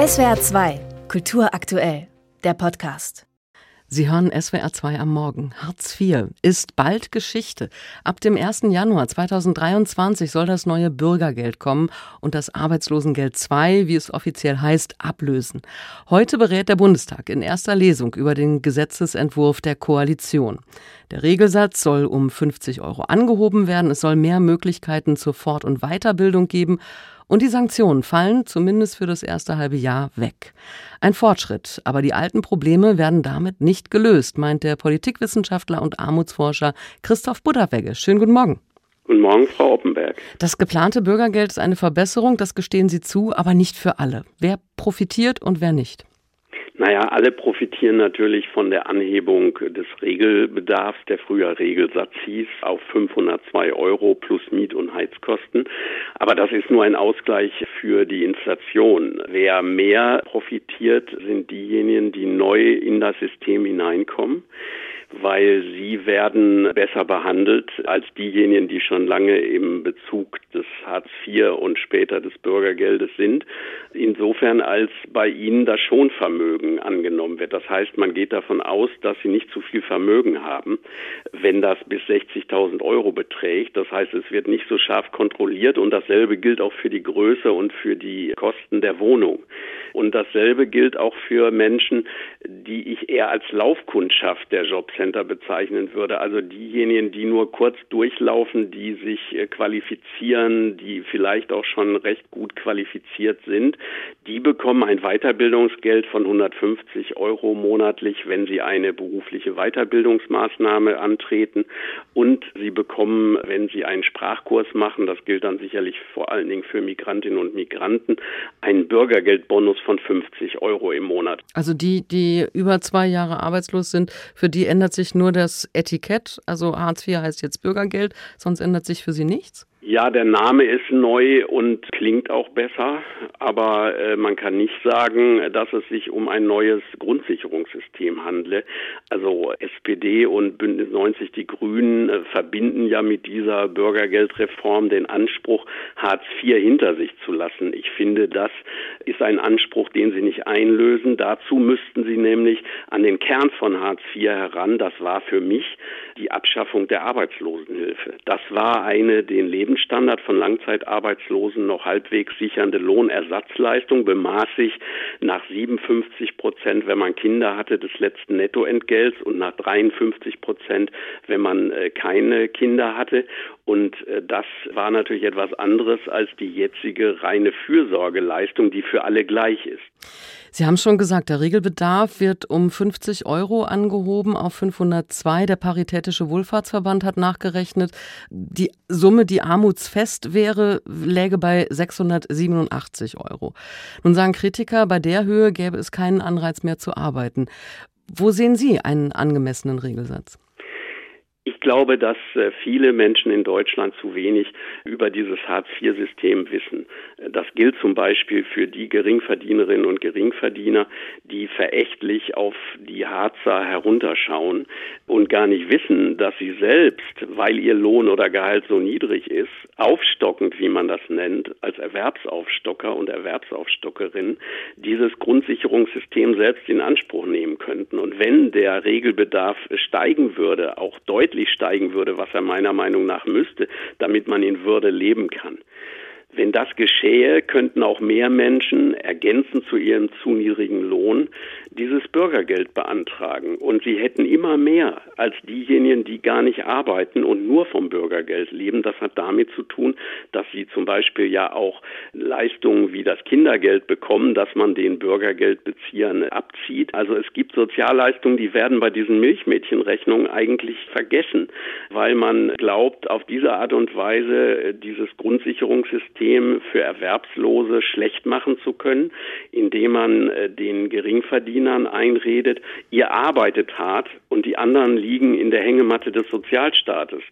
SWR 2, Kultur aktuell, der Podcast. Sie hören SWR 2 am Morgen. Hartz IV ist bald Geschichte. Ab dem 1. Januar 2023 soll das neue Bürgergeld kommen und das Arbeitslosengeld II, wie es offiziell heißt, ablösen. Heute berät der Bundestag in erster Lesung über den Gesetzesentwurf der Koalition. Der Regelsatz soll um 50 Euro angehoben werden. Es soll mehr Möglichkeiten zur Fort- und Weiterbildung geben und die Sanktionen fallen zumindest für das erste halbe Jahr weg. Ein Fortschritt, aber die alten Probleme werden damit nicht gelöst, meint der Politikwissenschaftler und Armutsforscher Christoph Budderwegge. Schönen guten Morgen. Guten Morgen, Frau Oppenberg. Das geplante Bürgergeld ist eine Verbesserung, das gestehen Sie zu, aber nicht für alle. Wer profitiert und wer nicht? Naja, alle profitieren natürlich von der Anhebung des Regelbedarfs, der früher Regelsatz hieß, auf 502 Euro plus Miet- und Heizkosten. Aber das ist nur ein Ausgleich für die Inflation. Wer mehr profitiert, sind diejenigen, die neu in das System hineinkommen weil sie werden besser behandelt als diejenigen, die schon lange im Bezug des Hartz IV und später des Bürgergeldes sind. Insofern als bei ihnen das Schonvermögen angenommen wird. Das heißt, man geht davon aus, dass sie nicht zu viel Vermögen haben, wenn das bis 60.000 Euro beträgt. Das heißt, es wird nicht so scharf kontrolliert und dasselbe gilt auch für die Größe und für die Kosten der Wohnung. Und dasselbe gilt auch für Menschen, die ich eher als Laufkundschaft der Jobcenter bezeichnen würde. Also diejenigen, die nur kurz durchlaufen, die sich äh, qualifizieren, die vielleicht auch schon recht gut qualifiziert sind, die bekommen ein Weiterbildungsgeld von 150 Euro monatlich, wenn sie eine berufliche Weiterbildungsmaßnahme antreten. Und sie bekommen, wenn sie einen Sprachkurs machen, das gilt dann sicherlich vor allen Dingen für Migrantinnen und Migranten, einen Bürgergeldbonus von 50 Euro im Monat. Also die, die über zwei Jahre arbeitslos sind, für die ändert sich nur das Etikett. Also Hartz IV heißt jetzt Bürgergeld, sonst ändert sich für sie nichts? Ja, der Name ist neu und klingt auch besser, aber äh, man kann nicht sagen, dass es sich um ein neues Grundsicherungssystem handle. Also SPD und Bündnis 90 Die Grünen äh, verbinden ja mit dieser Bürgergeldreform den Anspruch, Hartz IV hinter sich zu lassen. Ich finde, das ist ein Anspruch, den sie nicht einlösen. Dazu müssten sie nämlich an den Kern von Hartz IV heran. Das war für mich die Abschaffung der Arbeitslosenhilfe. Das war eine den Leben Lebensstandard von Langzeitarbeitslosen noch halbwegs sichernde Lohnersatzleistung bemaß sich nach 57 Prozent, wenn man Kinder hatte, des letzten Nettoentgelts und nach 53 Prozent, wenn man äh, keine Kinder hatte. Und äh, das war natürlich etwas anderes als die jetzige reine Fürsorgeleistung, die für alle gleich ist. Sie haben schon gesagt, der Regelbedarf wird um 50 Euro angehoben auf 502. Der Paritätische Wohlfahrtsverband hat nachgerechnet, die Summe, die armutsfest wäre, läge bei 687 Euro. Nun sagen Kritiker, bei der Höhe gäbe es keinen Anreiz mehr zu arbeiten. Wo sehen Sie einen angemessenen Regelsatz? Ich glaube, dass äh, viele Menschen in Deutschland zu wenig über dieses Hartz-IV-System wissen. Das gilt zum Beispiel für die Geringverdienerinnen und Geringverdiener, die verächtlich auf die Harzer herunterschauen und gar nicht wissen, dass sie selbst, weil ihr Lohn oder Gehalt so niedrig ist, aufstockend, wie man das nennt, als Erwerbsaufstocker und Erwerbsaufstockerin, dieses Grundsicherungssystem selbst in Anspruch nehmen könnten. Und wenn der Regelbedarf steigen würde, auch deutlich deutlich steigen würde, was er meiner Meinung nach müsste, damit man in Würde leben kann. Wenn das geschehe, könnten auch mehr Menschen ergänzend zu ihrem zu niedrigen Lohn dieses Bürgergeld beantragen. Und sie hätten immer mehr als diejenigen, die gar nicht arbeiten und nur vom Bürgergeld leben. Das hat damit zu tun, dass sie zum Beispiel ja auch Leistungen wie das Kindergeld bekommen, dass man den Bürgergeldbeziehern abzieht. Also es gibt Sozialleistungen, die werden bei diesen Milchmädchenrechnungen eigentlich vergessen, weil man glaubt, auf diese Art und Weise dieses Grundsicherungssystem für Erwerbslose schlecht machen zu können, indem man äh, den Geringverdienern Verdienern einredet, ihr arbeitet hart und die anderen liegen in der Hängematte des Sozialstaates.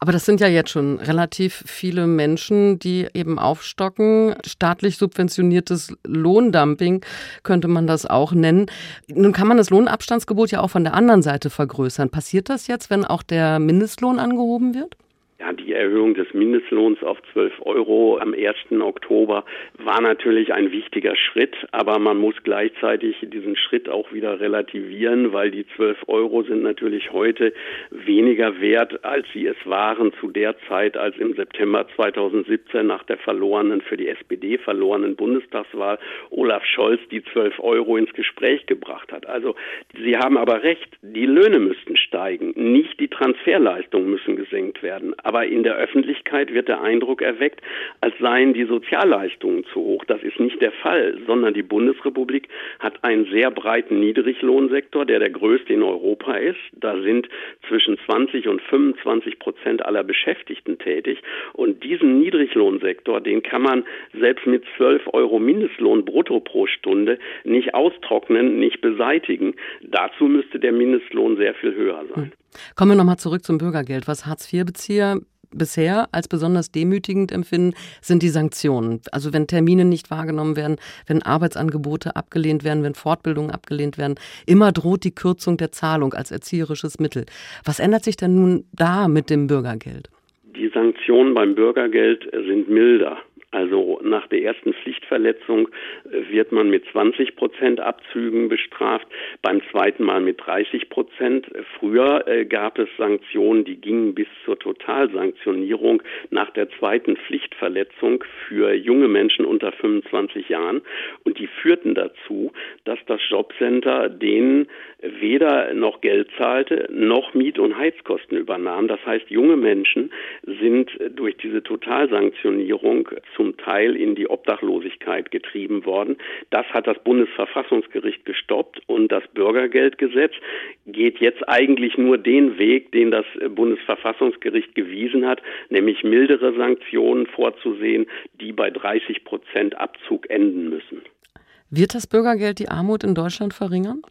Aber das sind ja jetzt schon relativ viele Menschen, die eben aufstocken. Staatlich subventioniertes Lohndumping könnte man das auch nennen. Nun kann man das Lohnabstandsgebot ja auch von der anderen Seite vergrößern. Passiert das jetzt, wenn auch der Mindestlohn angehoben wird? Ja, die die Erhöhung des Mindestlohns auf 12 Euro am 1. Oktober war natürlich ein wichtiger Schritt, aber man muss gleichzeitig diesen Schritt auch wieder relativieren, weil die 12 Euro sind natürlich heute weniger wert, als sie es waren zu der Zeit, als im September 2017 nach der verlorenen, für die SPD verlorenen Bundestagswahl Olaf Scholz die 12 Euro ins Gespräch gebracht hat. Also Sie haben aber recht, die Löhne müssten steigen, nicht die Transferleistungen müssen gesenkt werden. Aber in der Öffentlichkeit wird der Eindruck erweckt, als seien die Sozialleistungen zu hoch. Das ist nicht der Fall, sondern die Bundesrepublik hat einen sehr breiten Niedriglohnsektor, der der größte in Europa ist. Da sind zwischen 20 und 25 Prozent aller Beschäftigten tätig. Und diesen Niedriglohnsektor, den kann man selbst mit 12 Euro Mindestlohn brutto pro Stunde nicht austrocknen, nicht beseitigen. Dazu müsste der Mindestlohn sehr viel höher sein. Kommen wir nochmal zurück zum Bürgergeld. Was Hartz-IV-Bezieher bisher als besonders demütigend empfinden, sind die Sanktionen. Also wenn Termine nicht wahrgenommen werden, wenn Arbeitsangebote abgelehnt werden, wenn Fortbildungen abgelehnt werden, immer droht die Kürzung der Zahlung als erzieherisches Mittel. Was ändert sich denn nun da mit dem Bürgergeld? Die Sanktionen beim Bürgergeld sind milder. Also nach der ersten Pflichtverletzung äh, wird man mit 20 Prozent Abzügen bestraft, beim zweiten Mal mit 30 Prozent. Früher äh, gab es Sanktionen, die gingen bis zur Totalsanktionierung nach der zweiten Pflichtverletzung für junge Menschen unter 25 Jahren und die führten dazu, dass das Jobcenter denen weder noch Geld zahlte, noch Miet- und Heizkosten übernahm. Das heißt, junge Menschen sind durch diese Totalsanktionierung zum Teil in die Obdachlosigkeit getrieben worden. Das hat das Bundesverfassungsgericht gestoppt und das Bürgergeldgesetz geht jetzt eigentlich nur den Weg, den das Bundesverfassungsgericht gewiesen hat, nämlich mildere Sanktionen vorzusehen, die bei 30 Prozent Abzug enden müssen. Wird das Bürgergeld die Armut in Deutschland verringern?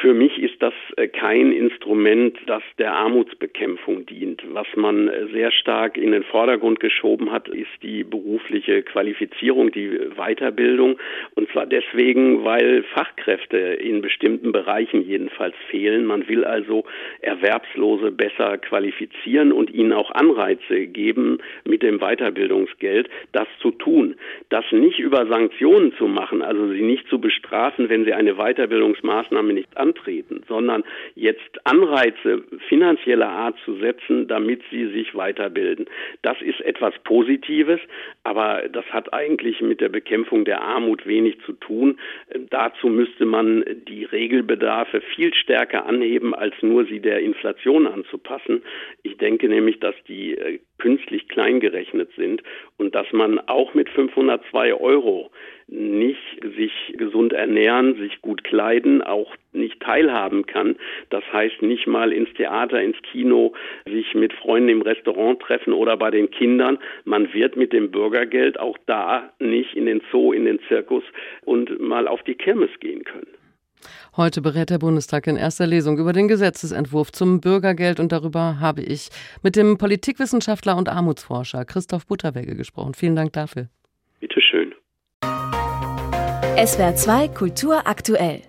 Für mich ist das äh, kein Instrument, das der Armutsbekämpfung dient. Was man äh, sehr stark in den Vordergrund geschoben hat, ist die berufliche Qualifizierung, die Weiterbildung. Und zwar deswegen, weil Fachkräfte in bestimmten Bereichen jedenfalls fehlen. Man will also Erwerbslose besser qualifizieren und ihnen auch Anreize geben, mit dem Weiterbildungsgeld das zu tun. Das nicht über Sanktionen zu machen, also sie nicht zu bestrafen, wenn sie eine Weiterbildungsmaßnahme nicht an antreten, sondern jetzt Anreize finanzieller Art zu setzen, damit sie sich weiterbilden. Das ist etwas Positives, aber das hat eigentlich mit der Bekämpfung der Armut wenig zu tun. Dazu müsste man die Regelbedarfe viel stärker anheben, als nur sie der Inflation anzupassen. Ich denke nämlich, dass die äh, künstlich klein gerechnet sind und dass man auch mit 502 Euro nicht sich gesund ernähren, sich gut kleiden, auch nicht teilhaben kann. Das heißt nicht mal ins Theater, ins Kino, sich mit Freunden im Restaurant treffen oder bei den Kindern. Man wird mit dem Bürgergeld auch da nicht in den Zoo, in den Zirkus und mal auf die Kirmes gehen können. Heute berät der Bundestag in erster Lesung über den Gesetzesentwurf zum Bürgergeld und darüber habe ich mit dem Politikwissenschaftler und Armutsforscher Christoph Butterwege gesprochen. Vielen Dank dafür. Bitte schön. SWR 2 Kultur aktuell.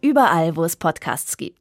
Überall, wo es Podcasts gibt.